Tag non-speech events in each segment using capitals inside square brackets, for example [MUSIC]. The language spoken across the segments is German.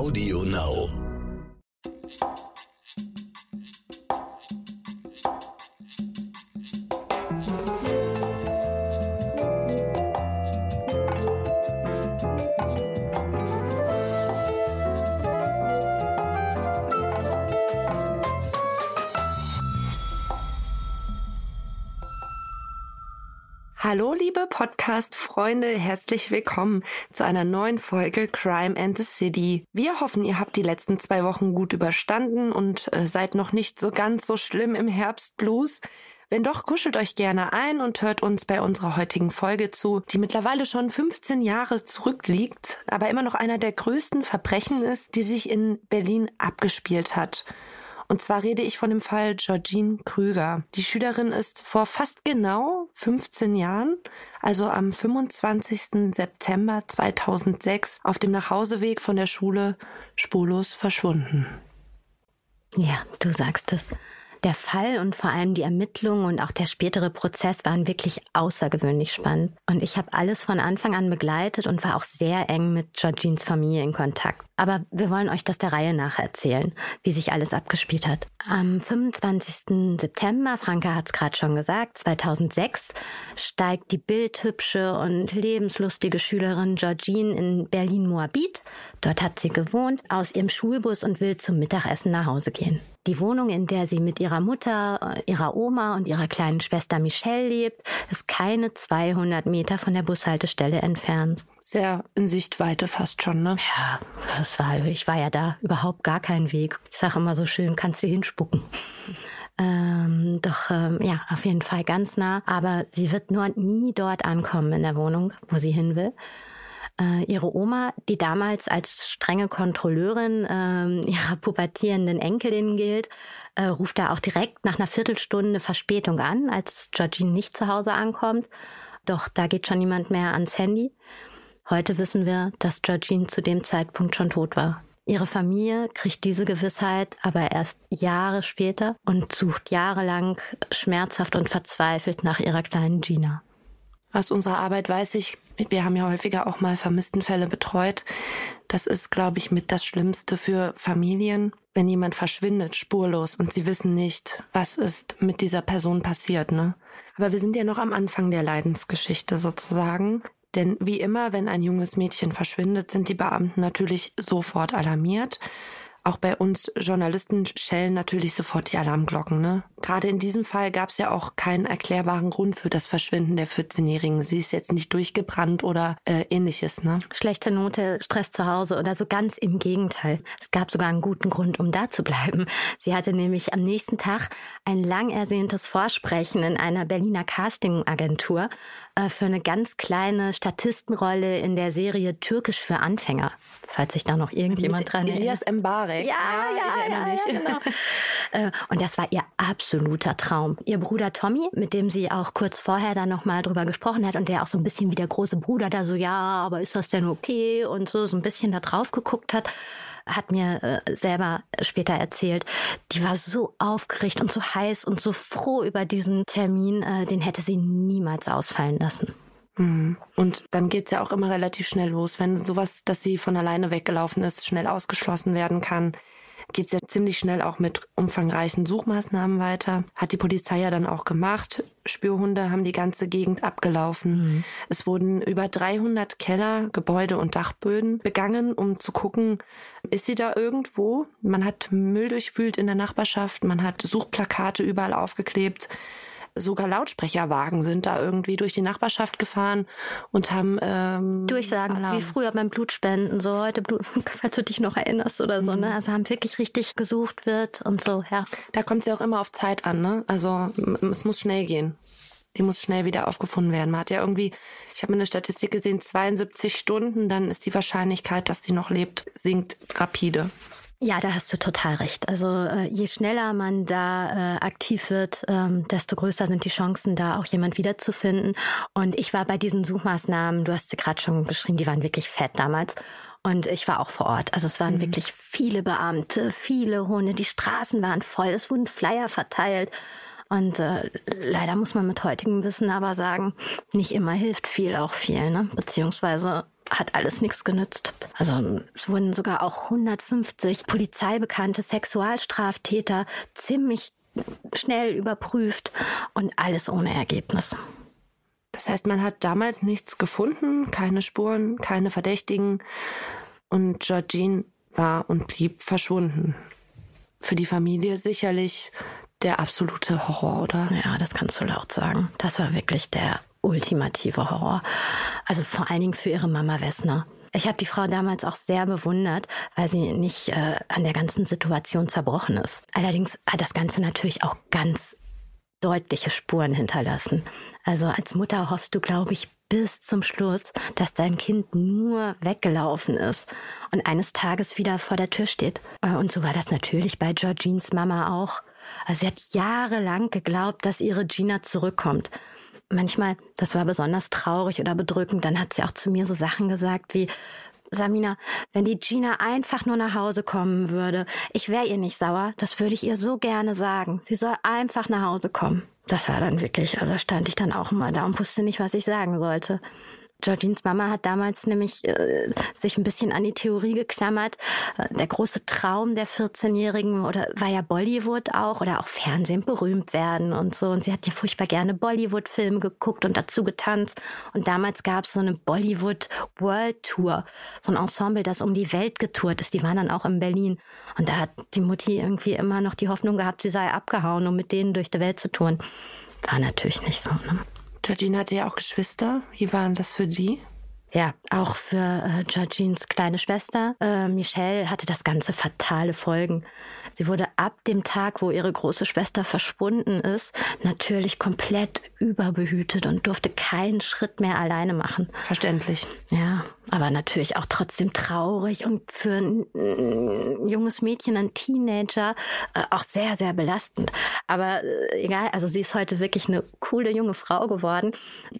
Audio Now. Hallo, liebe Podcast-Freunde, herzlich willkommen zu einer neuen Folge Crime and the City. Wir hoffen, ihr habt die letzten zwei Wochen gut überstanden und äh, seid noch nicht so ganz so schlimm im Herbstblues. Wenn doch, kuschelt euch gerne ein und hört uns bei unserer heutigen Folge zu, die mittlerweile schon 15 Jahre zurückliegt, aber immer noch einer der größten Verbrechen ist, die sich in Berlin abgespielt hat. Und zwar rede ich von dem Fall Georgine Krüger. Die Schülerin ist vor fast genau 15 Jahren, also am 25. September 2006, auf dem Nachhauseweg von der Schule spurlos verschwunden. Ja, du sagst es. Der Fall und vor allem die Ermittlungen und auch der spätere Prozess waren wirklich außergewöhnlich spannend. Und ich habe alles von Anfang an begleitet und war auch sehr eng mit Georgines Familie in Kontakt. Aber wir wollen euch das der Reihe nach erzählen, wie sich alles abgespielt hat. Am 25. September, Franka hat es gerade schon gesagt, 2006, steigt die bildhübsche und lebenslustige Schülerin Georgine in Berlin-Moabit, dort hat sie gewohnt, aus ihrem Schulbus und will zum Mittagessen nach Hause gehen. Die Wohnung, in der sie mit ihrer Mutter, ihrer Oma und ihrer kleinen Schwester Michelle lebt, ist keine 200 Meter von der Bushaltestelle entfernt. Sehr in Sichtweite fast schon, ne? Ja, das war, ich war ja da überhaupt gar kein Weg. Ich sage immer so schön, kannst du hinspucken. [LAUGHS] Ähm, doch ähm, ja, auf jeden Fall ganz nah. Aber sie wird nur nie dort ankommen in der Wohnung, wo sie hin will. Äh, ihre Oma, die damals als strenge Kontrolleurin äh, [LAUGHS] ihrer pubertierenden Enkelin gilt, äh, ruft da auch direkt nach einer Viertelstunde Verspätung an, als Georgine nicht zu Hause ankommt. Doch da geht schon niemand mehr ans Handy. Heute wissen wir, dass Georgine zu dem Zeitpunkt schon tot war. Ihre Familie kriegt diese Gewissheit aber erst Jahre später und sucht jahrelang schmerzhaft und verzweifelt nach ihrer kleinen Gina. Aus unserer Arbeit weiß ich, wir haben ja häufiger auch mal Vermisstenfälle betreut. Das ist, glaube ich, mit das Schlimmste für Familien, wenn jemand verschwindet, spurlos und sie wissen nicht, was ist mit dieser Person passiert, ne? Aber wir sind ja noch am Anfang der Leidensgeschichte sozusagen. Denn wie immer, wenn ein junges Mädchen verschwindet, sind die Beamten natürlich sofort alarmiert. Auch bei uns Journalisten schellen natürlich sofort die Alarmglocken. Ne? Gerade in diesem Fall gab es ja auch keinen erklärbaren Grund für das Verschwinden der 14-Jährigen. Sie ist jetzt nicht durchgebrannt oder äh, ähnliches. Ne? Schlechte Note, Stress zu Hause oder so ganz im Gegenteil. Es gab sogar einen guten Grund, um da zu bleiben. Sie hatte nämlich am nächsten Tag ein lang ersehntes Vorsprechen in einer Berliner Castingagentur für eine ganz kleine Statistenrolle in der Serie Türkisch für Anfänger, falls sich da noch irgendjemand dran erinnert. Elias Mbarek. Ja, ja, ja, ich erinnere mich. Ja, genau. [LAUGHS] Äh, und das war ihr absoluter Traum. Ihr Bruder Tommy, mit dem sie auch kurz vorher dann nochmal drüber gesprochen hat und der auch so ein bisschen wie der große Bruder da so, ja, aber ist das denn okay? Und so, so ein bisschen da drauf geguckt hat hat mir äh, selber später erzählt, die war so aufgeregt und so heiß und so froh über diesen Termin, äh, den hätte sie niemals ausfallen lassen. Mhm. Und dann geht's ja auch immer relativ schnell los, wenn sowas, dass sie von alleine weggelaufen ist, schnell ausgeschlossen werden kann geht es ja ziemlich schnell auch mit umfangreichen Suchmaßnahmen weiter. Hat die Polizei ja dann auch gemacht. Spürhunde haben die ganze Gegend abgelaufen. Mhm. Es wurden über 300 Keller, Gebäude und Dachböden begangen, um zu gucken, ist sie da irgendwo? Man hat Müll durchwühlt in der Nachbarschaft, man hat Suchplakate überall aufgeklebt sogar Lautsprecherwagen sind da irgendwie durch die Nachbarschaft gefahren und haben ähm, Durchsagen, Alarm. wie früher beim Blutspenden, so heute Blut, [LAUGHS] falls du dich noch erinnerst oder so, ne? mhm. ne? Also haben wirklich richtig gesucht wird und so, ja. Da kommt es ja auch immer auf Zeit an, ne? Also es muss schnell gehen. Die muss schnell wieder aufgefunden werden. Man hat ja irgendwie, ich habe eine Statistik gesehen, 72 Stunden, dann ist die Wahrscheinlichkeit, dass die noch lebt, sinkt rapide. Ja, da hast du total recht. Also äh, je schneller man da äh, aktiv wird, ähm, desto größer sind die Chancen, da auch jemand wiederzufinden. Und ich war bei diesen Suchmaßnahmen, du hast sie gerade schon beschrieben, die waren wirklich fett damals. Und ich war auch vor Ort. Also es waren mhm. wirklich viele Beamte, viele Hunde, die Straßen waren voll, es wurden Flyer verteilt. Und äh, leider muss man mit heutigem Wissen aber sagen, nicht immer hilft viel auch viel, ne? Beziehungsweise hat alles nichts genützt. Also es wurden sogar auch 150 polizeibekannte Sexualstraftäter ziemlich schnell überprüft und alles ohne Ergebnis. Das heißt, man hat damals nichts gefunden, keine Spuren, keine Verdächtigen und Georgine war und blieb verschwunden. Für die Familie sicherlich der absolute Horror, oder? Ja, das kannst du laut sagen. Das war wirklich der ultimative Horror. Also vor allen Dingen für ihre Mama Wessner. Ich habe die Frau damals auch sehr bewundert, weil sie nicht äh, an der ganzen Situation zerbrochen ist. Allerdings hat das Ganze natürlich auch ganz deutliche Spuren hinterlassen. Also als Mutter hoffst du, glaube ich, bis zum Schluss, dass dein Kind nur weggelaufen ist und eines Tages wieder vor der Tür steht. Äh, und so war das natürlich bei Georgines Mama auch. Also sie hat jahrelang geglaubt, dass ihre Gina zurückkommt manchmal, das war besonders traurig oder bedrückend, dann hat sie auch zu mir so Sachen gesagt wie, Samina, wenn die Gina einfach nur nach Hause kommen würde, ich wäre ihr nicht sauer, das würde ich ihr so gerne sagen. Sie soll einfach nach Hause kommen. Das war dann wirklich, also stand ich dann auch mal da und wusste nicht, was ich sagen sollte. Georgines Mama hat damals nämlich äh, sich ein bisschen an die Theorie geklammert. Äh, der große Traum der 14-Jährigen oder war ja Bollywood auch oder auch Fernsehen berühmt werden und so. Und sie hat ja furchtbar gerne Bollywood-Filme geguckt und dazu getanzt. Und damals gab es so eine Bollywood World Tour, so ein Ensemble, das um die Welt getourt ist. Die waren dann auch in Berlin. Und da hat die Mutti irgendwie immer noch die Hoffnung gehabt, sie sei abgehauen, um mit denen durch die Welt zu touren. War natürlich nicht so. Ne? Georgine hatte ja auch Geschwister. Wie waren das für sie? Ja, auch für äh, Georgines kleine Schwester äh, Michelle hatte das Ganze fatale Folgen. Sie wurde ab dem Tag, wo ihre große Schwester verschwunden ist, natürlich komplett überbehütet und durfte keinen Schritt mehr alleine machen. Verständlich. Ja, aber natürlich auch trotzdem traurig und für ein, junges Mädchen, ein Teenager, äh, auch sehr, sehr belastend. Aber äh, egal, also sie ist heute wirklich eine coole junge Frau geworden.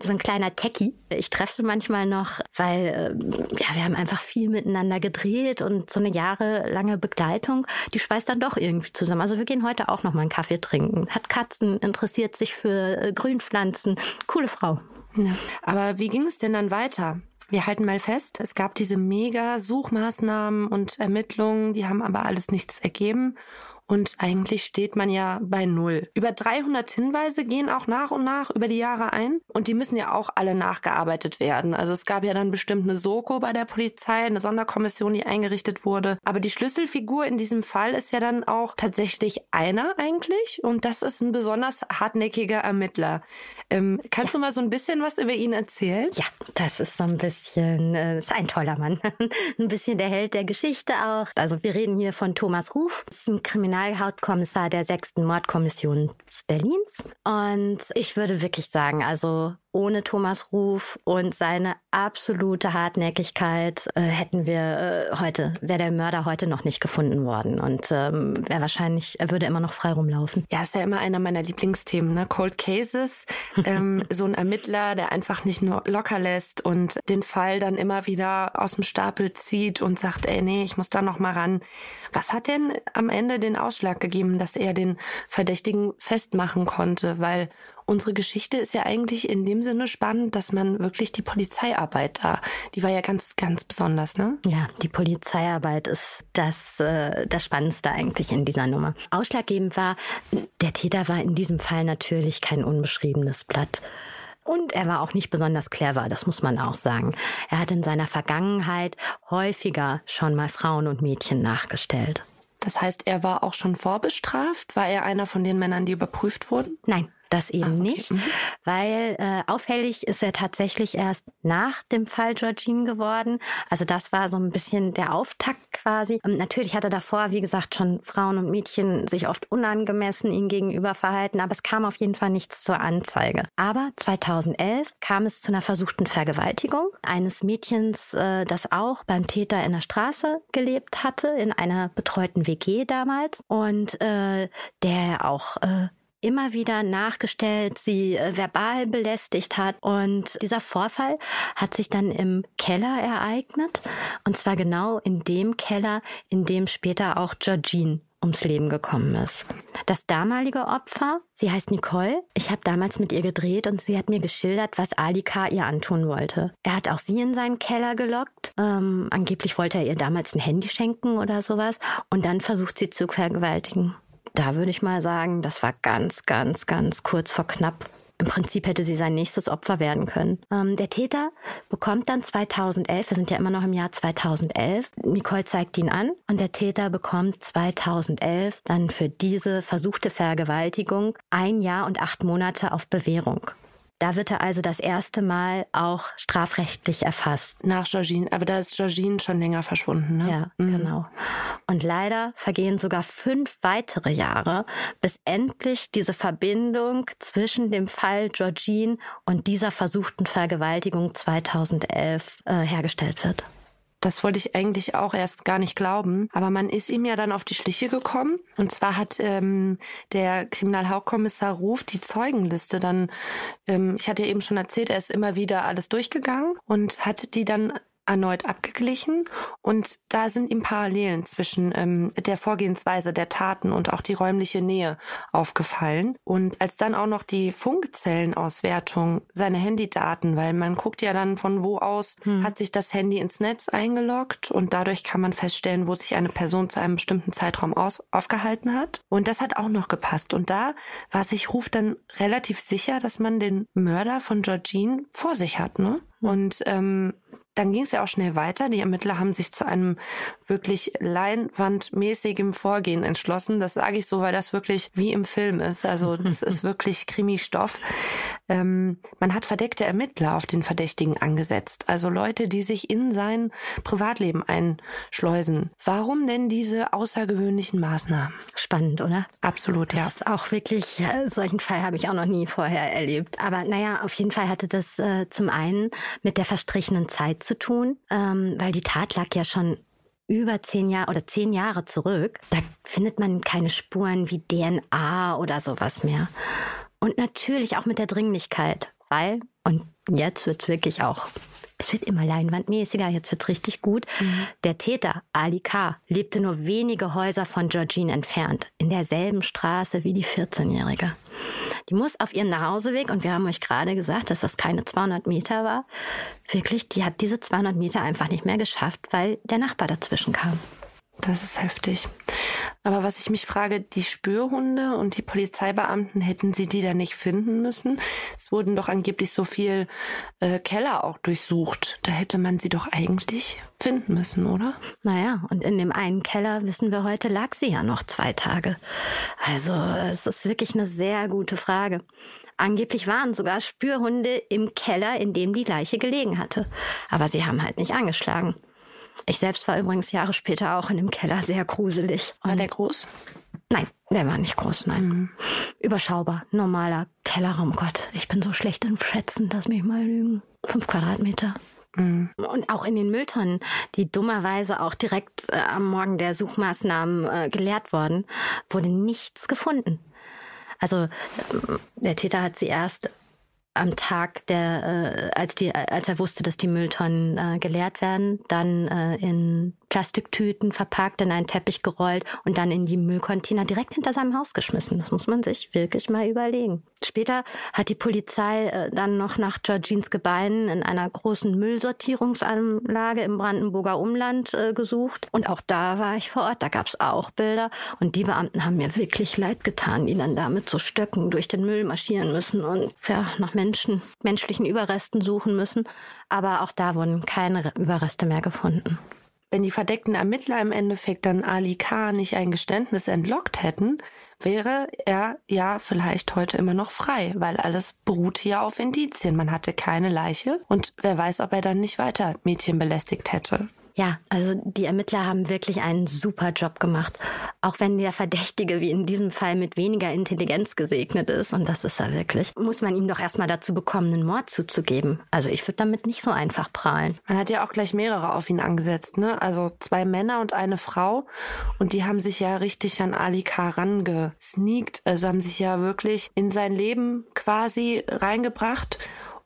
So ein kleiner Techie. Ich treffe sie manchmal noch, weil äh, ja, wir haben einfach viel miteinander gedreht und so eine jahrelange Begleitung, die schweißt dann doch irgendwie zusammen. Also wir gehen heute auch noch mal einen Kaffee trinken. Hat Katzen, interessiert sich für Grünpflanzen. Coole Frau. Ja. Aber wie ging es denn dann weiter? Wir halten mal fest, es gab diese mega Suchmaßnahmen und Ermittlungen, die haben aber alles nichts ergeben. Und eigentlich steht man ja bei Null. Über 300 Hinweise gehen auch nach und nach über die Jahre ein. Und die müssen ja auch alle nachgearbeitet werden. Also es gab ja dann bestimmt eine Soko bei der Polizei, eine Sonderkommission, die eingerichtet wurde. Aber die Schlüsselfigur in diesem Fall ist ja dann auch tatsächlich einer eigentlich. Und das ist ein besonders hartnäckiger Ermittler. Ähm, kannst ja. du mal so ein bisschen was über ihn erzählen? Ja, das ist so ein bisschen, äh, ist ein toller Mann. [LAUGHS] ein bisschen der Held der Geschichte auch. Also wir reden hier von Thomas Ruf. Das ist ein Kriminal Kriminalhauptkommissar der sechsten Mordkommission Berlins. Und ich würde wirklich sagen, also ohne Thomas Ruf und seine absolute Hartnäckigkeit äh, hätten wir äh, heute, wäre der Mörder heute noch nicht gefunden worden und ähm, wäre wahrscheinlich, er würde immer noch frei rumlaufen. Ja, ist ja immer einer meiner Lieblingsthemen, ne? Cold Cases, ähm, [LAUGHS] so ein Ermittler, der einfach nicht nur locker lässt und den Fall dann immer wieder aus dem Stapel zieht und sagt, ey, nee, ich muss da noch mal ran. Was hat denn am Ende den Ausschlag gegeben, dass er den Verdächtigen festmachen konnte? Weil unsere Geschichte ist ja eigentlich in dem Sinne spannend, dass man wirklich die Polizeiarbeit da, die war ja ganz, ganz besonders, ne? Ja, die Polizeiarbeit ist das, äh, das Spannendste eigentlich in dieser Nummer. Ausschlaggebend war, der Täter war in diesem Fall natürlich kein unbeschriebenes Blatt. Und er war auch nicht besonders clever, das muss man auch sagen. Er hat in seiner Vergangenheit häufiger schon mal Frauen und Mädchen nachgestellt. Das heißt, er war auch schon vorbestraft? War er einer von den Männern, die überprüft wurden? Nein, das eben ah, okay. nicht, mhm. weil äh, auffällig ist er tatsächlich erst nach dem Fall Georgine geworden. Also das war so ein bisschen der Auftakt quasi. Und natürlich hatte davor, wie gesagt, schon Frauen und Mädchen sich oft unangemessen ihm gegenüber verhalten, aber es kam auf jeden Fall nichts zur Anzeige. Aber 2011 kam es zu einer versuchten Vergewaltigung eines Mädchens, äh, das auch beim Täter in der Straße gelebt hatte, in einer betreuten WG damals und äh, der auch äh, immer wieder nachgestellt, sie äh, verbal belästigt hat. Und dieser Vorfall hat sich dann im Keller ereignet. Und zwar genau in dem Keller, in dem später auch Georgine ums Leben gekommen ist. Das damalige Opfer, sie heißt Nicole. Ich habe damals mit ihr gedreht und sie hat mir geschildert, was Ali K. ihr antun wollte. Er hat auch sie in seinen Keller gelockt. Ähm, angeblich wollte er ihr damals ein Handy schenken oder sowas und dann versucht sie zu vergewaltigen. Da würde ich mal sagen, das war ganz, ganz, ganz kurz vor knapp. Im Prinzip hätte sie sein nächstes Opfer werden können. Ähm, der Täter bekommt dann 2011, wir sind ja immer noch im Jahr 2011, Nicole zeigt ihn an und der Täter bekommt 2011 dann für diese versuchte Vergewaltigung ein Jahr und acht Monate auf Bewährung. Da wird er also das erste Mal auch strafrechtlich erfasst. Nach Georgine, aber da ist Georgine schon länger verschwunden, ne? Ja, mhm. genau. Und leider vergehen sogar fünf weitere Jahre, bis endlich diese Verbindung zwischen dem Fall Georgine und dieser versuchten Vergewaltigung 2011 äh, hergestellt wird. Das wollte ich eigentlich auch erst gar nicht glauben. Aber man ist ihm ja dann auf die Schliche gekommen. Und zwar hat ähm, der Kriminalhauptkommissar Ruf die Zeugenliste dann, ähm, ich hatte ja eben schon erzählt, er ist immer wieder alles durchgegangen und hat die dann erneut abgeglichen und da sind ihm Parallelen zwischen ähm, der Vorgehensweise der Taten und auch die räumliche Nähe aufgefallen. Und als dann auch noch die Funkzellenauswertung, seine Handydaten, weil man guckt ja dann von wo aus, hm. hat sich das Handy ins Netz eingeloggt und dadurch kann man feststellen, wo sich eine Person zu einem bestimmten Zeitraum aus, aufgehalten hat. Und das hat auch noch gepasst. Und da war sich Ruf dann relativ sicher, dass man den Mörder von Georgine vor sich hat, ne? Und ähm, dann ging es ja auch schnell weiter. Die Ermittler haben sich zu einem wirklich leinwandmäßigem Vorgehen entschlossen. Das sage ich so, weil das wirklich wie im Film ist. Also [LAUGHS] das ist wirklich Krimi-Stoff. Ähm, man hat verdeckte Ermittler auf den Verdächtigen angesetzt. Also Leute, die sich in sein Privatleben einschleusen. Warum denn diese außergewöhnlichen Maßnahmen? Spannend, oder? Absolut, ja. Das ist auch wirklich, äh, solchen Fall habe ich auch noch nie vorher erlebt. Aber naja, auf jeden Fall hatte das äh, zum einen mit der verstrichenen Zeit zu tun, ähm, weil die Tat lag ja schon über zehn Jahre oder zehn Jahre zurück. Da findet man keine Spuren wie DNA oder sowas mehr. Und natürlich auch mit der Dringlichkeit, weil, und jetzt wird's wirklich auch es wird immer leinwandmäßiger, jetzt wird's richtig gut. Mhm. Der Täter, Ali K., lebte nur wenige Häuser von Georgine entfernt, in derselben Straße wie die 14-Jährige. Die muss auf ihrem Nachhauseweg, und wir haben euch gerade gesagt, dass das keine 200 Meter war, wirklich, die hat diese 200 Meter einfach nicht mehr geschafft, weil der Nachbar dazwischen kam. Das ist heftig. Aber was ich mich frage, die Spürhunde und die Polizeibeamten, hätten sie die da nicht finden müssen? Es wurden doch angeblich so viel äh, Keller auch durchsucht. Da hätte man sie doch eigentlich finden müssen, oder? Naja, und in dem einen Keller, wissen wir heute, lag sie ja noch zwei Tage. Also es ist wirklich eine sehr gute Frage. Angeblich waren sogar Spürhunde im Keller, in dem die Leiche gelegen hatte. Aber sie haben halt nicht angeschlagen. Ich selbst war übrigens Jahre später auch in dem Keller sehr gruselig. Und war der groß? Nein, der war nicht groß, nein. Mhm. Überschaubar, normaler Kellerraum. Gott, ich bin so schlecht im Schätzen, lass mich mal lügen. Fünf Quadratmeter. Mhm. Und auch in den Mülltonnen, die dummerweise auch direkt äh, am Morgen der Suchmaßnahmen äh, geleert wurden, wurde nichts gefunden. Also äh, der Täter hat sie erst am Tag, der, äh, als, die, als er wusste, dass die Mülltonnen äh, geleert werden, dann äh, in Plastiktüten verpackt, in einen Teppich gerollt und dann in die Müllcontainer direkt hinter seinem Haus geschmissen. Das muss man sich wirklich mal überlegen. Später hat die Polizei äh, dann noch nach Georgines Gebeinen in einer großen Müllsortierungsanlage im Brandenburger Umland äh, gesucht. Und auch da war ich vor Ort. Da gab es auch Bilder. Und die Beamten haben mir wirklich leid getan, die dann da mit so Stöcken durch den Müll marschieren müssen und ja, nach Menschen, menschlichen Überresten suchen müssen. Aber auch da wurden keine Überreste mehr gefunden. Wenn die verdeckten Ermittler im Endeffekt dann Ali K. nicht ein Geständnis entlockt hätten, wäre er ja vielleicht heute immer noch frei, weil alles beruht hier auf Indizien. Man hatte keine Leiche und wer weiß, ob er dann nicht weiter Mädchen belästigt hätte. Ja, also die Ermittler haben wirklich einen super Job gemacht. Auch wenn der Verdächtige wie in diesem Fall mit weniger Intelligenz gesegnet ist, und das ist er wirklich, muss man ihm doch erstmal dazu bekommen, einen Mord zuzugeben. Also ich würde damit nicht so einfach prahlen. Man hat ja auch gleich mehrere auf ihn angesetzt, ne? Also zwei Männer und eine Frau. Und die haben sich ja richtig an Ali K. rangesneakt. Also haben sich ja wirklich in sein Leben quasi reingebracht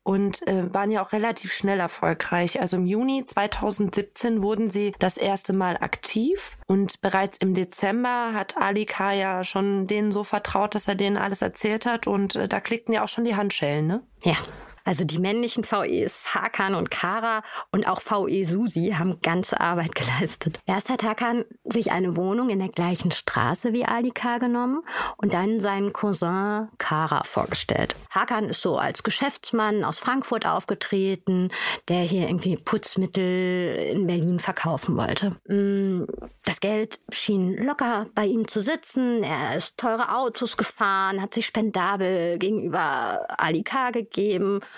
und äh, waren ja auch relativ schnell erfolgreich. Also im Juni 2017 wurden sie das erste Mal aktiv und bereits im Dezember hat Ali K. ja schon denen so vertraut, dass er denen alles erzählt hat und äh, da klickten ja auch schon die Handschellen, ne? Ja, also die männlichen VEs Hakan und Kara und auch VE Susi haben ganze Arbeit [LAUGHS] geleistet. Erst hat Hakan sich eine Wohnung in der gleichen Straße wie Alika genommen und dann seinen Cousin Kara vorgestellt. Hakan ist so als Geschäftsmann aus Frankfurt aufgetreten, der hier irgendwie Putzmittel in Berlin verkaufen wollte. Mm, das Geld schien locker bei ihm zu sitzen. Er ist teure Autos gefahren, hat sich spendabel gegenüber Alika gegeben äh,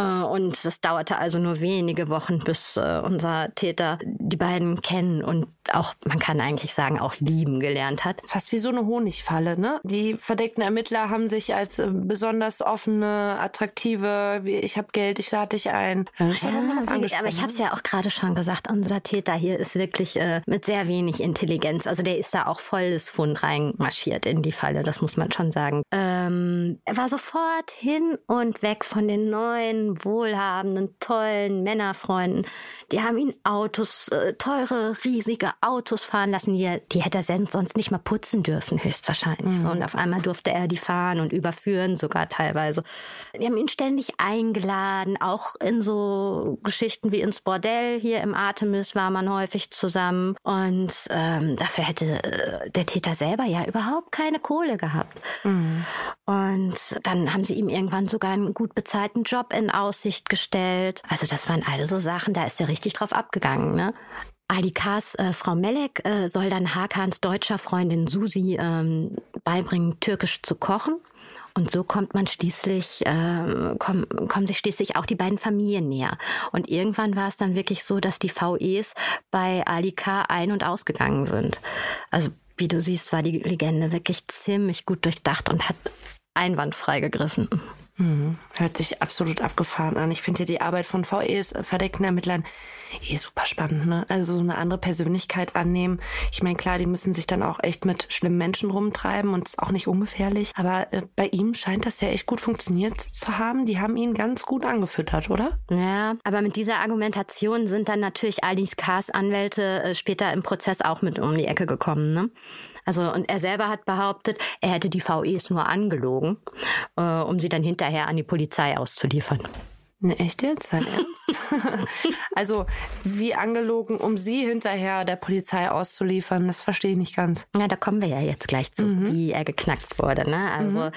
und es dauerte also nur wenige Wochen, bis äh, unser Täter die beiden kennen und auch, man kann eigentlich sagen, auch lieben gelernt hat. Fast wie so eine Honigfalle, ne? Die verdeckten Ermittler haben sich als äh, besonders offene, attraktive, wie ich habe Geld, ich lade dich ein. Ja, aber ich habe es ja auch gerade schon gesagt, unser Täter hier ist wirklich äh, mit sehr wenig Intelligenz. Also der ist da auch volles Fund reinmarschiert in die Falle, das muss man schon sagen. Ähm, er war sofort hin und weg von den neuen, wohlhabenden, tollen Männerfreunden. Die haben ihn Autos, äh, teure, riesige Autos fahren lassen, die, die hätte er sonst nicht mal putzen dürfen, höchstwahrscheinlich. Mhm. und auf einmal durfte er die fahren und überführen, sogar teilweise. Die haben ihn ständig eingeladen, auch in so Geschichten wie ins Bordell. Hier im Artemis war man häufig zusammen. Und ähm, dafür hätte äh, der Täter selber ja überhaupt keine Kohle gehabt. Mhm. Und dann haben sie ihm irgendwann sogar einen gut bezahlten Job in Aussicht gestellt. Also das waren alle so Sachen, da ist er richtig drauf abgegangen. Ne? Alikas äh, Frau Melek äh, soll dann Hakans deutscher Freundin Susi ähm, beibringen, türkisch zu kochen. Und so kommt man schließlich, äh, kommen, kommen sich schließlich auch die beiden Familien näher. Und irgendwann war es dann wirklich so, dass die VEs bei Alika ein- und ausgegangen sind. Also wie du siehst, war die Legende wirklich ziemlich gut durchdacht und hat einwandfrei gegriffen. Mhm. Hört sich absolut abgefahren an. Ich finde ja die Arbeit von VEs, verdeckten Ermittlern, eh super spannend, ne? Also so eine andere Persönlichkeit annehmen. Ich meine, klar, die müssen sich dann auch echt mit schlimmen Menschen rumtreiben und ist auch nicht ungefährlich. Aber äh, bei ihm scheint das ja echt gut funktioniert zu haben. Die haben ihn ganz gut angefüttert, oder? Ja, aber mit dieser Argumentation sind dann natürlich Alice Kars Anwälte äh, später im Prozess auch mit um die Ecke gekommen, ne? Also, und er selber hat behauptet, er hätte die VEs nur angelogen, äh, um sie dann hinterher an die Polizei auszuliefern. Ne, echt jetzt? Sein Ernst? [LAUGHS] also, wie angelogen, um sie hinterher der Polizei auszuliefern, das verstehe ich nicht ganz. Ja, da kommen wir ja jetzt gleich zu, mhm. wie er geknackt wurde, ne? Also, mhm.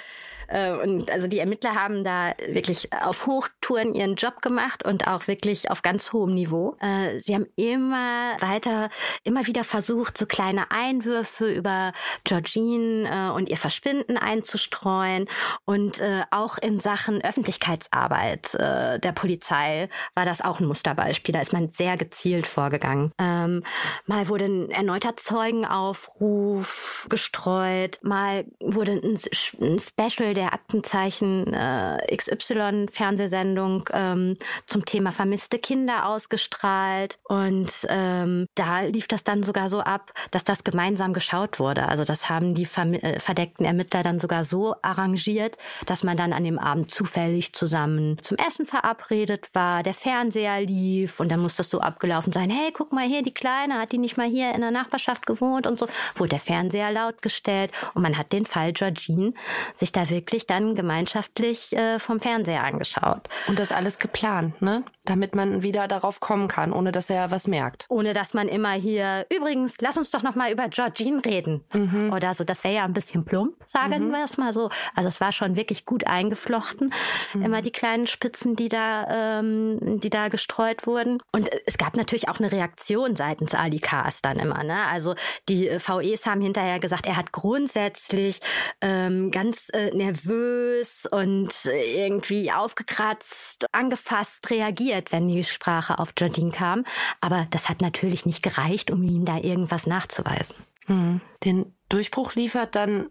Äh, und also die Ermittler haben da wirklich auf Hochtouren ihren Job gemacht und auch wirklich auf ganz hohem Niveau. Äh, sie haben immer weiter, immer wieder versucht, so kleine Einwürfe über Georgine äh, und ihr Verschwinden einzustreuen. Und auch in Sachen Öffentlichkeitsarbeit der Polizei war das auch ein Musterbeispiel. Da ist man sehr gezielt vorgegangen. Ähm, mal wurde ein erneuter Zeugenaufruf gestreut, mal wurde ein, ein Special der Aktenzeichen äh, XY Fernsehsendung ähm, zum Thema vermisste Kinder ausgestrahlt. Und ähm, da lief das dann sogar so ab, dass das gemeinsam geschaut wurde. Also das haben die äh, verdeckten Ermittler dann sogar so arrangiert, dass man dann an dem Abend zufällig zusammen zum Essen verabredet war, der Fernseher lief und dann muss das so abgelaufen sein, hey, guck mal hier, die Kleine, hat die nicht mal hier in der Nachbarschaft gewohnt und so, wurde der Fernseher laut gestellt und man hat den Fall Georgine sich da wirklich wirklich dann gemeinschaftlich äh, vom Fernseher angeschaut. Und das alles geplant, ne? Damit man wieder darauf kommen kann, ohne dass er was merkt. Ohne dass man immer hier, übrigens, lass uns doch noch mal über Georgine reden. Mhm. Oder so. Das wäre ja ein bisschen plump, sagen mhm. wir es mal so. Also es war schon wirklich gut eingeflochten. Mhm. Immer die kleinen Spitzen, die da, ähm, die da gestreut wurden. Und es gab natürlich auch eine Reaktion seitens Ali Kars dann immer. Ne? Also die äh, VEs haben hinterher gesagt, er hat grundsätzlich ähm, ganz äh, nervös nervös und irgendwie aufgekratzt, angefasst reagiert, wenn die Sprache auf Jardine kam. Aber das hat natürlich nicht gereicht, um ihm da irgendwas nachzuweisen. Mhm. Den Durchbruch liefert dann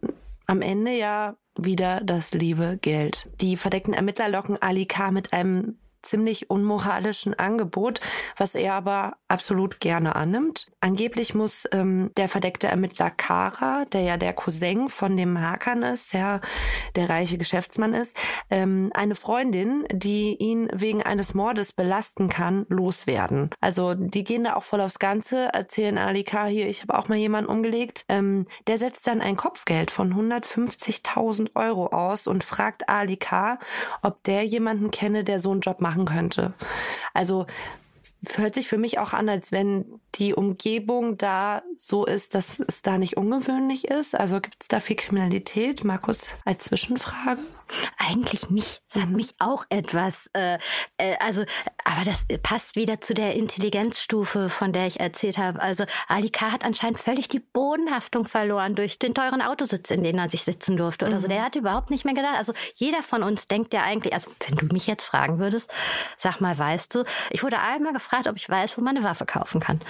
am Ende ja wieder das liebe Geld. Die verdeckten Ermittler locken Ali K. mit einem ziemlich unmoralischen Angebot, was er aber absolut gerne annimmt. Angeblich muss ähm, der verdeckte Ermittler Kara, der ja der Cousin von dem Hakan ist, der der reiche Geschäftsmann ist, ähm, eine Freundin, die ihn wegen eines Mordes belasten kann, loswerden. Also die gehen da auch voll aufs Ganze, erzählen Alika hier, ich habe auch mal jemanden umgelegt. Ähm, der setzt dann ein Kopfgeld von 150.000 Euro aus und fragt Alika, ob der jemanden kenne, der so einen Job machen könnte. Also hört sich für mich auch an, als wenn die Umgebung da so ist, dass es da nicht ungewöhnlich ist. Also gibt es da viel Kriminalität? Markus, als Zwischenfrage? Eigentlich nicht. Das hat mhm. mich auch etwas, äh, äh, also, aber das passt wieder zu der Intelligenzstufe, von der ich erzählt habe. Also Ali K. hat anscheinend völlig die Bodenhaftung verloren durch den teuren Autositz, in den er sich sitzen durfte oder mhm. so. Der hat überhaupt nicht mehr gedacht. Also jeder von uns denkt ja eigentlich, also wenn du mich jetzt fragen würdest, sag mal, weißt du, ich wurde einmal gefragt, ob ich weiß, wo man eine Waffe kaufen kann.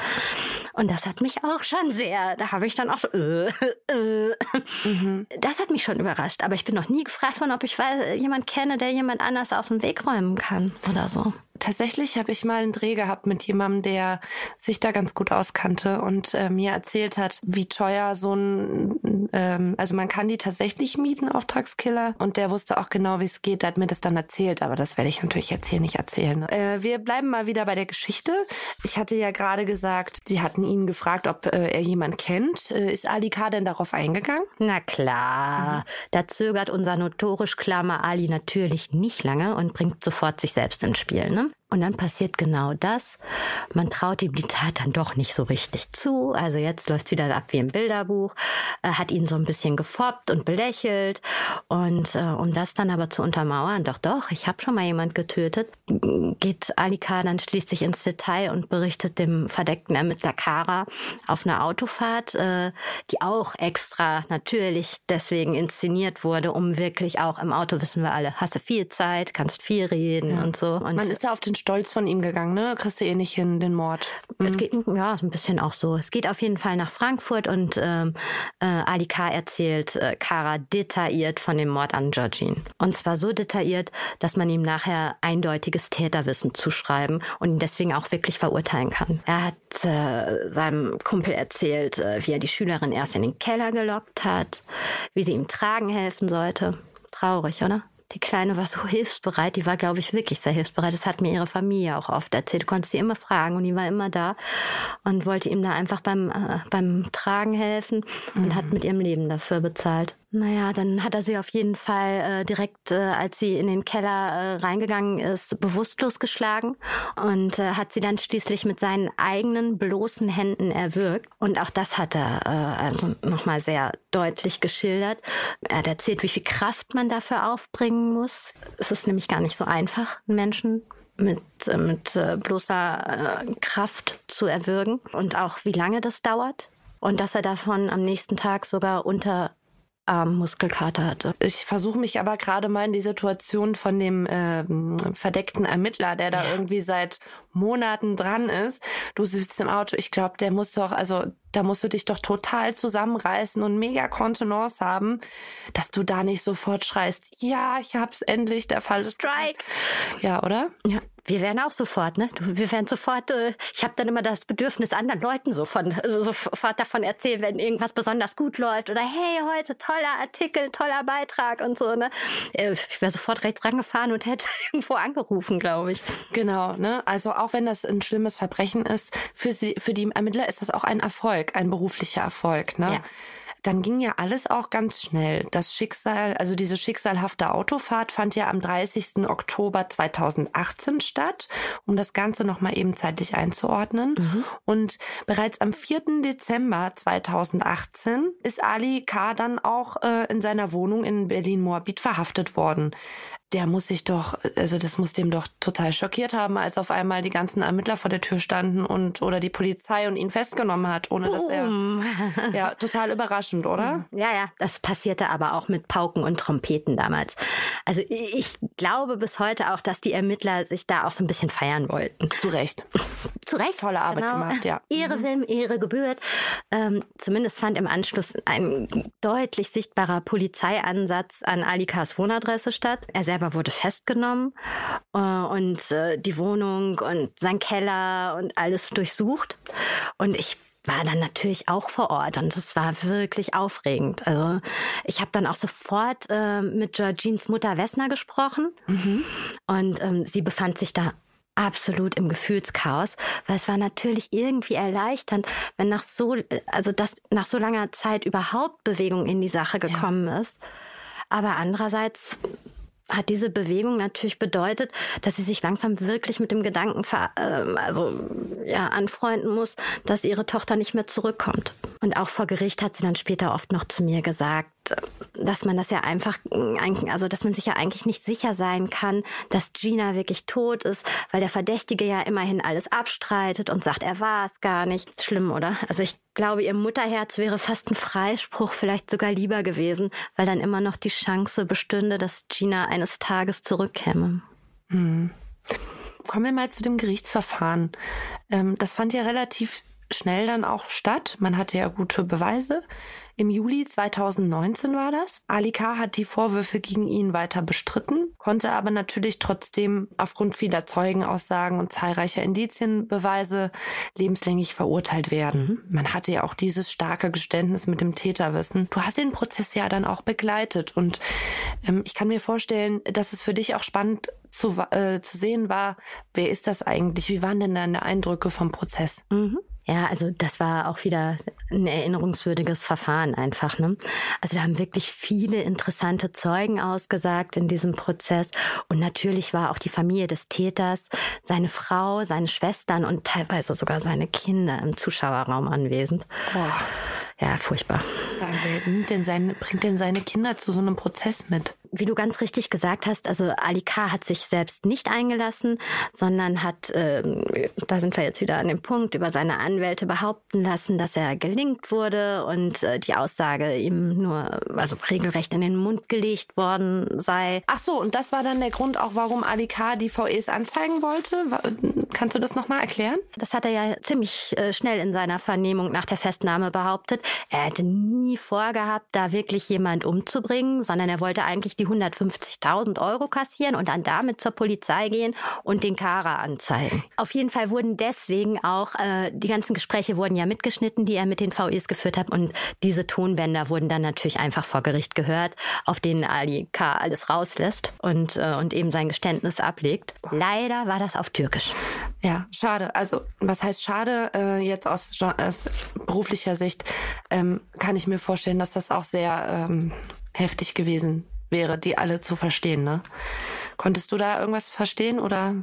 Und das hat mich auch schon sehr, da habe ich dann auch so, äh, äh. Mhm. das hat mich schon überrascht. Aber ich bin noch nie gefragt worden, ob ich weiß, jemand kenne, der jemand anders aus dem Weg räumen kann oder so. Tatsächlich habe ich mal einen Dreh gehabt mit jemandem, der sich da ganz gut auskannte und äh, mir erzählt hat, wie teuer so ein, ähm, also man kann die tatsächlich mieten, Auftragskiller. Und der wusste auch genau, wie es geht. Der hat mir das dann erzählt, aber das werde ich natürlich jetzt hier nicht erzählen. Äh, wir bleiben mal wieder bei der Geschichte. Ich hatte ja gerade gesagt, sie hatten ihn gefragt, ob äh, er jemand kennt. Äh, ist Ali K. denn darauf eingegangen? Na klar. Mhm. Da zögert unser notorisch klammer Ali natürlich nicht lange und bringt sofort sich selbst ins Spiel. Ne? them. Und dann passiert genau das. Man traut ihm die Tat dann doch nicht so richtig zu. Also jetzt läuft wieder ab wie im Bilderbuch. Er hat ihn so ein bisschen gefoppt und belächelt. Und äh, um das dann aber zu untermauern, doch, doch, ich habe schon mal jemand getötet, geht Alika dann schließlich ins Detail und berichtet dem verdeckten Ermittler Kara auf einer Autofahrt, äh, die auch extra natürlich deswegen inszeniert wurde, um wirklich auch im Auto, wissen wir alle, hast du viel Zeit, kannst viel reden ja. und so. Und Man ist da auf den Stolz von ihm gegangen, ne? Kriegst du eh nicht hin, den Mord. Mhm. Es geht, ja, ein bisschen auch so. Es geht auf jeden Fall nach Frankfurt und ähm, äh, Ali K. erzählt äh, Kara detailliert von dem Mord an Georgine. Und zwar so detailliert, dass man ihm nachher eindeutiges Täterwissen zuschreiben und ihn deswegen auch wirklich verurteilen kann. Er hat äh, seinem Kumpel erzählt, äh, wie er die Schülerin erst in den Keller gelockt hat, wie sie ihm tragen helfen sollte. Traurig, oder? Die Kleine war so [LAUGHS] hilfsbereit, die war, glaube ich, wirklich sehr hilfsbereit. Das hat mir ihre Familie auch oft erzählt. Du konntest sie immer fragen und die war immer da und wollte ihm da einfach beim, äh, beim Tragen helfen und mhm. hat mit ihrem Leben dafür bezahlt. Naja, dann hat er sie auf jeden Fall äh, direkt, äh, als sie in den Keller äh, reingegangen ist, bewusstlos geschlagen und äh, hat sie dann schließlich mit seinen eigenen bloßen Händen erwürgt. Und auch das hat er äh, also nochmal sehr deutlich geschildert. Er hat erzählt, wie viel Kraft man dafür aufbringen muss. Es ist nämlich gar nicht so einfach, einen Menschen mit, äh, mit äh, bloßer äh, Kraft zu erwürgen und auch wie lange das dauert. Und dass er davon am nächsten Tag sogar unter Muskelkater hatte. Ich versuche mich aber gerade mal in die Situation von dem ähm, verdeckten Ermittler, der da ja. irgendwie seit Monaten dran ist. Du sitzt im Auto, ich glaube, der muss doch, also da musst du dich doch total zusammenreißen und mega Kontenance haben, dass du da nicht sofort schreist, ja, ich hab's endlich, der Fall ist. Strike! Ja, oder? Ja wir werden auch sofort, ne? Wir werden sofort, äh, ich habe dann immer das Bedürfnis, anderen Leuten so von, also sofort davon erzählen, wenn irgendwas besonders gut läuft oder hey, heute toller Artikel, toller Beitrag und so, ne? Äh, ich wäre sofort rechts rangefahren und hätte [LAUGHS] irgendwo angerufen, glaube ich. Genau, ne? Also auch wenn das ein schlimmes Verbrechen ist, für sie, für die Ermittler ist das auch ein Erfolg, ein beruflicher Erfolg, ne? Ja dann ging ja alles auch ganz schnell. Das Schicksal, also diese schicksalhafte Autofahrt fand ja am 30. Oktober 2018 statt, um das Ganze nochmal eben zeitlich einzuordnen. Mhm. Und bereits am 4. Dezember 2018 ist Ali K. dann auch äh, in seiner Wohnung in Berlin-Moabit verhaftet worden der muss sich doch, also das muss dem doch total schockiert haben, als auf einmal die ganzen Ermittler vor der Tür standen und oder die Polizei und ihn festgenommen hat, ohne dass er [LAUGHS] ja total überraschend, oder? Ja, ja, das passierte aber auch mit Pauken und Trompeten damals. Also ich glaube bis heute auch, dass die Ermittler sich da auch so ein bisschen feiern wollten. Zu Recht. [LAUGHS] Zu Recht. Tolle Arbeit genau. gemacht, ja. [LAUGHS] Ehre mhm. wem Ehre gebührt. Ähm, zumindest fand im Anschluss ein deutlich sichtbarer Polizeiansatz an Alikas Wohnadresse statt. Er selber wurde festgenommen äh, und äh, die Wohnung und sein Keller und alles durchsucht. Und ich war dann natürlich auch vor Ort und es war wirklich aufregend. Also ich habe dann auch sofort äh, mit Georgines Mutter Wessner gesprochen mhm. und ähm, sie befand sich da absolut im Gefühlschaos, weil es war natürlich irgendwie erleichternd, wenn nach so, also das nach so langer Zeit überhaupt Bewegung in die Sache gekommen ja. ist. Aber andererseits hat diese Bewegung natürlich bedeutet, dass sie sich langsam wirklich mit dem Gedanken äh, also, ja, anfreunden muss, dass ihre Tochter nicht mehr zurückkommt. Und auch vor Gericht hat sie dann später oft noch zu mir gesagt, dass man das ja einfach, also dass man sich ja eigentlich nicht sicher sein kann, dass Gina wirklich tot ist, weil der Verdächtige ja immerhin alles abstreitet und sagt, er war es gar nicht. Schlimm, oder? Also ich glaube, ihr Mutterherz wäre fast ein Freispruch vielleicht sogar lieber gewesen, weil dann immer noch die Chance bestünde, dass Gina eines Tages zurückkäme. Hm. Kommen wir mal zu dem Gerichtsverfahren. Ähm, das fand ja relativ schnell dann auch statt. Man hatte ja gute Beweise. Im Juli 2019 war das. Ali K. hat die Vorwürfe gegen ihn weiter bestritten, konnte aber natürlich trotzdem aufgrund vieler Zeugenaussagen und zahlreicher Indizienbeweise lebenslänglich verurteilt werden. Mhm. Man hatte ja auch dieses starke Geständnis mit dem Täterwissen. Du hast den Prozess ja dann auch begleitet und ähm, ich kann mir vorstellen, dass es für dich auch spannend zu, äh, zu sehen war, wer ist das eigentlich? Wie waren denn deine Eindrücke vom Prozess? Mhm. Ja, also das war auch wieder ein erinnerungswürdiges Verfahren einfach. Ne? Also da haben wirklich viele interessante Zeugen ausgesagt in diesem Prozess. Und natürlich war auch die Familie des Täters, seine Frau, seine Schwestern und teilweise sogar seine Kinder im Zuschauerraum anwesend. Oh. Ja, furchtbar. Bringt denn, seine, bringt denn seine Kinder zu so einem Prozess mit? wie du ganz richtig gesagt hast, also Ali K. hat sich selbst nicht eingelassen, sondern hat, ähm, da sind wir jetzt wieder an dem Punkt, über seine Anwälte behaupten lassen, dass er gelingt wurde und äh, die Aussage ihm nur, also regelrecht in den Mund gelegt worden sei. Ach so, und das war dann der Grund auch, warum Ali K. die VEs anzeigen wollte? Kannst du das nochmal erklären? Das hat er ja ziemlich äh, schnell in seiner Vernehmung nach der Festnahme behauptet. Er hätte nie vorgehabt, da wirklich jemand umzubringen, sondern er wollte eigentlich die 150.000 Euro kassieren und dann damit zur Polizei gehen und den Kara anzeigen. Auf jeden Fall wurden deswegen auch, äh, die ganzen Gespräche wurden ja mitgeschnitten, die er mit den VEs geführt hat und diese Tonbänder wurden dann natürlich einfach vor Gericht gehört, auf denen Ali K. alles rauslässt und, äh, und eben sein Geständnis ablegt. Leider war das auf Türkisch. Ja, schade. Also, was heißt schade? Äh, jetzt aus, aus beruflicher Sicht ähm, kann ich mir vorstellen, dass das auch sehr ähm, heftig gewesen wäre, die alle zu verstehen, ne? Konntest du da irgendwas verstehen oder?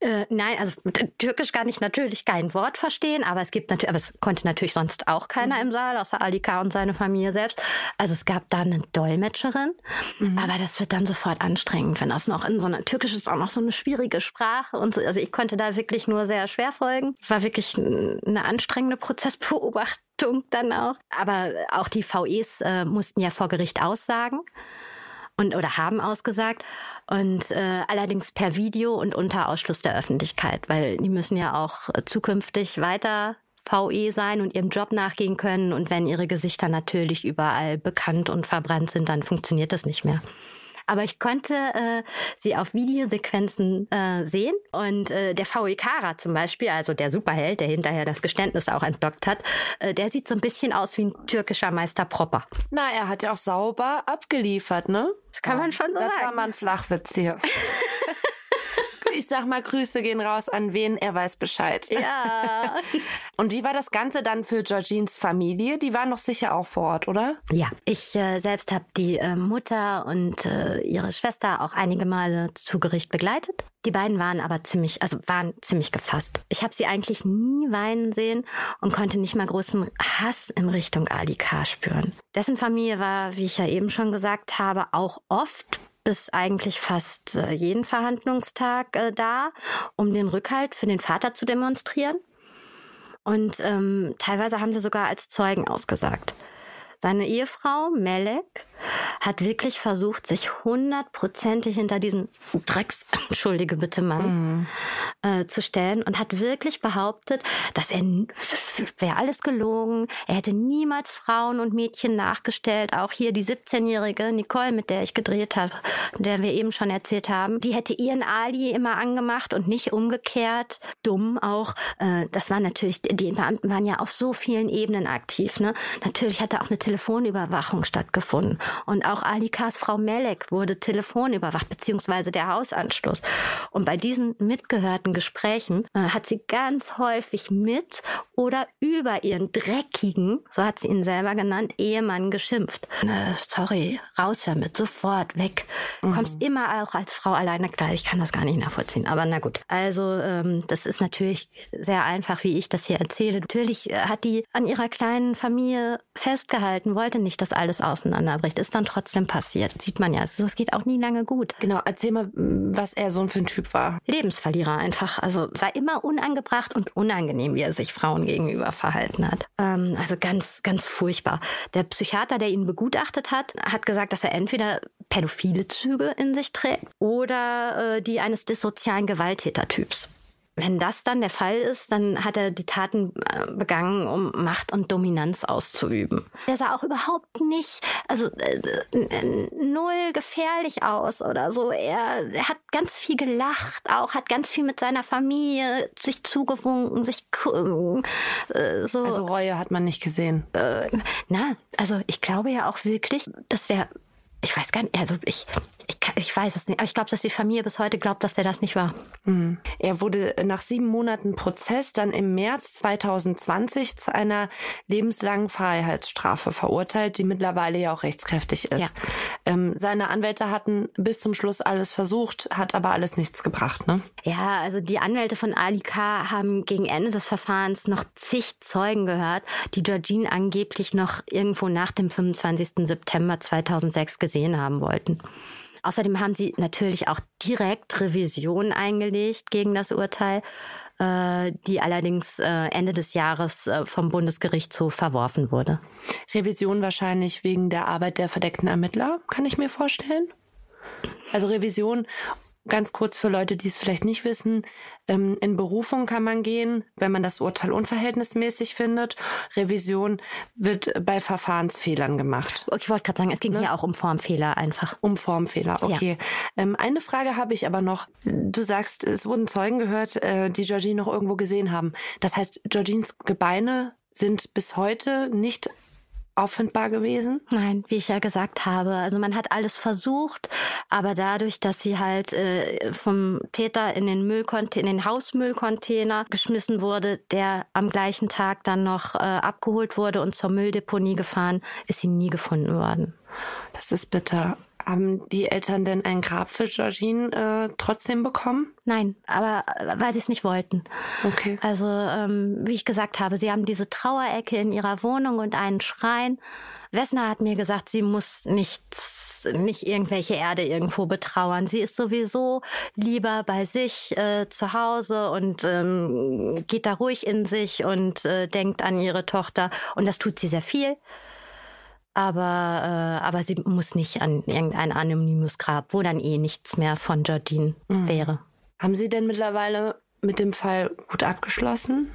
Äh, nein, also Türkisch kann ich natürlich kein Wort verstehen, aber es gibt natürlich, aber es konnte natürlich sonst auch keiner mhm. im Saal, außer Alika und seine Familie selbst. Also es gab da eine Dolmetscherin, mhm. aber das wird dann sofort anstrengend, wenn das noch in so einer Türkisch ist auch noch so eine schwierige Sprache und so. Also ich konnte da wirklich nur sehr schwer folgen. War wirklich eine anstrengende Prozessbeobachtung dann auch. Aber auch die VEs äh, mussten ja vor Gericht aussagen und oder haben ausgesagt und äh, allerdings per Video und unter Ausschluss der Öffentlichkeit, weil die müssen ja auch zukünftig weiter VE sein und ihrem Job nachgehen können. Und wenn ihre Gesichter natürlich überall bekannt und verbrannt sind, dann funktioniert das nicht mehr aber ich konnte äh, sie auf Videosequenzen äh, sehen. Und äh, der VE Kara zum Beispiel, also der Superheld, der hinterher das Geständnis auch entlockt hat, äh, der sieht so ein bisschen aus wie ein türkischer Meister Propper. Na, er hat ja auch sauber abgeliefert, ne? Das kann man schon so das sagen. Das war mal ein Flachwitz hier. [LAUGHS] ich sag mal, Grüße gehen raus an wen, er weiß Bescheid. Ja. [LAUGHS] Und wie war das Ganze dann für Georgines Familie? Die waren doch sicher auch vor Ort, oder? Ja, ich äh, selbst habe die äh, Mutter und äh, ihre Schwester auch einige Male zu Gericht begleitet. Die beiden waren aber ziemlich, also waren ziemlich gefasst. Ich habe sie eigentlich nie weinen sehen und konnte nicht mal großen Hass in Richtung Ali K. spüren. Dessen Familie war, wie ich ja eben schon gesagt habe, auch oft bis eigentlich fast äh, jeden Verhandlungstag äh, da, um den Rückhalt für den Vater zu demonstrieren. Und ähm, teilweise haben sie sogar als Zeugen ausgesagt. Seine Ehefrau Melek hat wirklich versucht, sich hundertprozentig hinter diesen Drecks, [LAUGHS] entschuldige bitte Mann, mhm. äh, zu stellen und hat wirklich behauptet, dass er, das wäre alles gelogen, er hätte niemals Frauen und Mädchen nachgestellt, auch hier die 17-jährige Nicole, mit der ich gedreht habe, der wir eben schon erzählt haben, die hätte ihren Ali immer angemacht und nicht umgekehrt. Dumm auch. Äh, das war natürlich, die Beamten waren ja auf so vielen Ebenen aktiv. Ne? Natürlich hatte auch eine Telefonüberwachung stattgefunden. Und auch Alikas Frau Melek wurde telefonüberwacht, beziehungsweise der Hausanschluss. Und bei diesen mitgehörten Gesprächen äh, hat sie ganz häufig mit oder über ihren dreckigen, so hat sie ihn selber genannt, Ehemann geschimpft. Äh, sorry, raus damit, sofort, weg. Mhm. Kommst immer auch als Frau alleine klar. Ich kann das gar nicht nachvollziehen, aber na gut. Also ähm, das ist natürlich sehr einfach, wie ich das hier erzähle. Natürlich äh, hat die an ihrer kleinen Familie festgehalten, wollte nicht, dass alles auseinanderbricht. Ist dann trotzdem passiert. Sieht man ja. Also es geht auch nie lange gut. Genau, erzähl mal, was er so für ein Typ war. Lebensverlierer einfach. Also war immer unangebracht und unangenehm, wie er sich Frauen gegenüber verhalten hat. Ähm, also ganz, ganz furchtbar. Der Psychiater, der ihn begutachtet hat, hat gesagt, dass er entweder pädophile Züge in sich trägt oder äh, die eines dissozialen Gewalttätertyps. Wenn das dann der Fall ist, dann hat er die Taten äh, begangen, um Macht und Dominanz auszuüben. Er sah auch überhaupt nicht, also äh, null gefährlich aus oder so. Er, er, hat ganz viel gelacht, auch hat ganz viel mit seiner Familie sich zugewunken, sich äh, so. Also Reue hat man nicht gesehen. Äh, na, also ich glaube ja auch wirklich, dass der ich weiß gar nicht, also ich, ich, ich weiß es nicht, aber ich glaube, dass die Familie bis heute glaubt, dass der das nicht war. Mhm. Er wurde nach sieben Monaten Prozess dann im März 2020 zu einer lebenslangen Freiheitsstrafe verurteilt, die mittlerweile ja auch rechtskräftig ist. Ja. Ähm, seine Anwälte hatten bis zum Schluss alles versucht, hat aber alles nichts gebracht, ne? Ja, also die Anwälte von Ali K. haben gegen Ende des Verfahrens noch zig Zeugen gehört, die Georgine angeblich noch irgendwo nach dem 25. September 2006 gesehen haben wollten. Außerdem haben sie natürlich auch direkt Revision eingelegt gegen das Urteil, äh, die allerdings äh, Ende des Jahres äh, vom Bundesgerichtshof verworfen wurde. Revision wahrscheinlich wegen der Arbeit der verdeckten Ermittler, kann ich mir vorstellen. Also Revision ganz kurz für Leute, die es vielleicht nicht wissen, ähm, in Berufung kann man gehen, wenn man das Urteil unverhältnismäßig findet. Revision wird bei Verfahrensfehlern gemacht. Ich wollte gerade sagen, es ging ne? hier auch um Formfehler einfach. Um Formfehler, okay. Ja. Ähm, eine Frage habe ich aber noch. Du sagst, es wurden Zeugen gehört, äh, die Georgine noch irgendwo gesehen haben. Das heißt, Georgines Gebeine sind bis heute nicht auffindbar gewesen? Nein, wie ich ja gesagt habe. Also man hat alles versucht, aber dadurch, dass sie halt äh, vom Täter in den Müllcontainer, in den Hausmüllcontainer geschmissen wurde, der am gleichen Tag dann noch äh, abgeholt wurde und zur Mülldeponie gefahren, ist sie nie gefunden worden. Das ist bitter. Haben die Eltern denn ein Grab für Georgine äh, trotzdem bekommen? Nein, aber äh, weil sie es nicht wollten. Okay. Also, ähm, wie ich gesagt habe, sie haben diese Trauerecke in ihrer Wohnung und einen Schrein. Wessner hat mir gesagt, sie muss nichts, nicht irgendwelche Erde irgendwo betrauern. Sie ist sowieso lieber bei sich äh, zu Hause und ähm, geht da ruhig in sich und äh, denkt an ihre Tochter. Und das tut sie sehr viel aber, äh, aber sie muss nicht an irgendein anonymes Grab, wo dann eh nichts mehr von Georgine mhm. wäre. Haben Sie denn mittlerweile mit dem Fall gut abgeschlossen?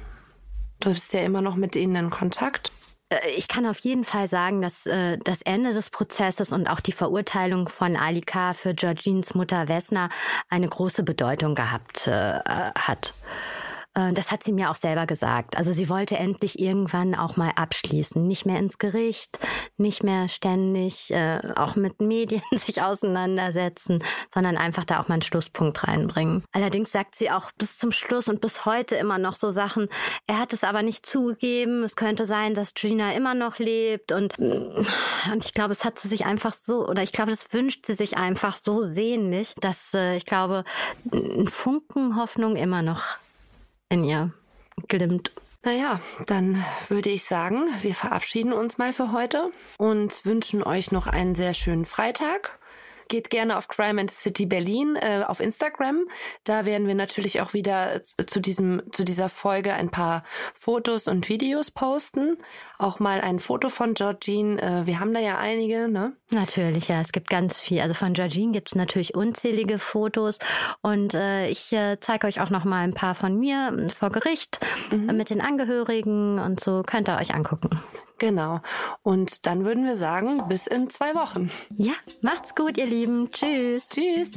Du bist ja immer noch mit ihnen in Kontakt. Äh, ich kann auf jeden Fall sagen, dass äh, das Ende des Prozesses und auch die Verurteilung von Ali K. für Georgines Mutter Wessner eine große Bedeutung gehabt äh, hat. Äh, das hat sie mir auch selber gesagt. Also sie wollte endlich irgendwann auch mal abschließen. Nicht mehr ins Gericht, nicht mehr ständig äh, auch mit Medien [LAUGHS] sich auseinandersetzen, sondern einfach da auch mal einen Schlusspunkt reinbringen. Allerdings sagt sie auch bis zum Schluss und bis heute immer noch so Sachen. Er hat es aber nicht zugegeben. Es könnte sein, dass Gina immer noch lebt und, und ich glaube, es hat sie sich einfach so, oder ich glaube, das wünscht sie sich einfach so sehnlich, dass äh, ich glaube, ein Funken Hoffnung immer noch in ihr glimmt. Naja, dann würde ich sagen, wir verabschieden uns mal für heute und wünschen euch noch einen sehr schönen Freitag. geht gerne auf Crime and City Berlin äh, auf Instagram. Da werden wir natürlich auch wieder zu diesem zu dieser Folge ein paar Fotos und Videos posten. Auch mal ein Foto von Georgine. Äh, wir haben da ja einige, ne? Natürlich, ja. Es gibt ganz viel. Also von Georgine gibt es natürlich unzählige Fotos und äh, ich äh, zeige euch auch noch mal ein paar von mir äh, vor Gericht mhm. äh, mit den Angehörigen und so könnt ihr euch angucken. Genau. Und dann würden wir sagen, bis in zwei Wochen. Ja, macht's gut, ihr Lieben. Tschüss. Tschüss.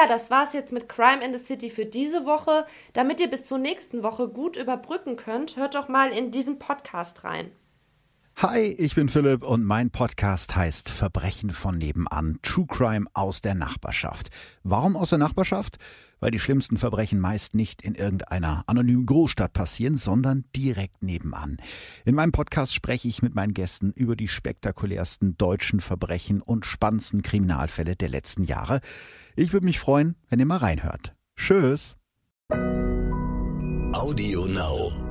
Ja, das war's jetzt mit Crime in the City für diese Woche. Damit ihr bis zur nächsten Woche gut überbrücken könnt, hört doch mal in diesen Podcast rein. Hi, ich bin Philipp und mein Podcast heißt Verbrechen von nebenan, True Crime aus der Nachbarschaft. Warum aus der Nachbarschaft? Weil die schlimmsten Verbrechen meist nicht in irgendeiner anonymen Großstadt passieren, sondern direkt nebenan. In meinem Podcast spreche ich mit meinen Gästen über die spektakulärsten deutschen Verbrechen und spannendsten Kriminalfälle der letzten Jahre. Ich würde mich freuen, wenn ihr mal reinhört. Tschüss. Audio Now.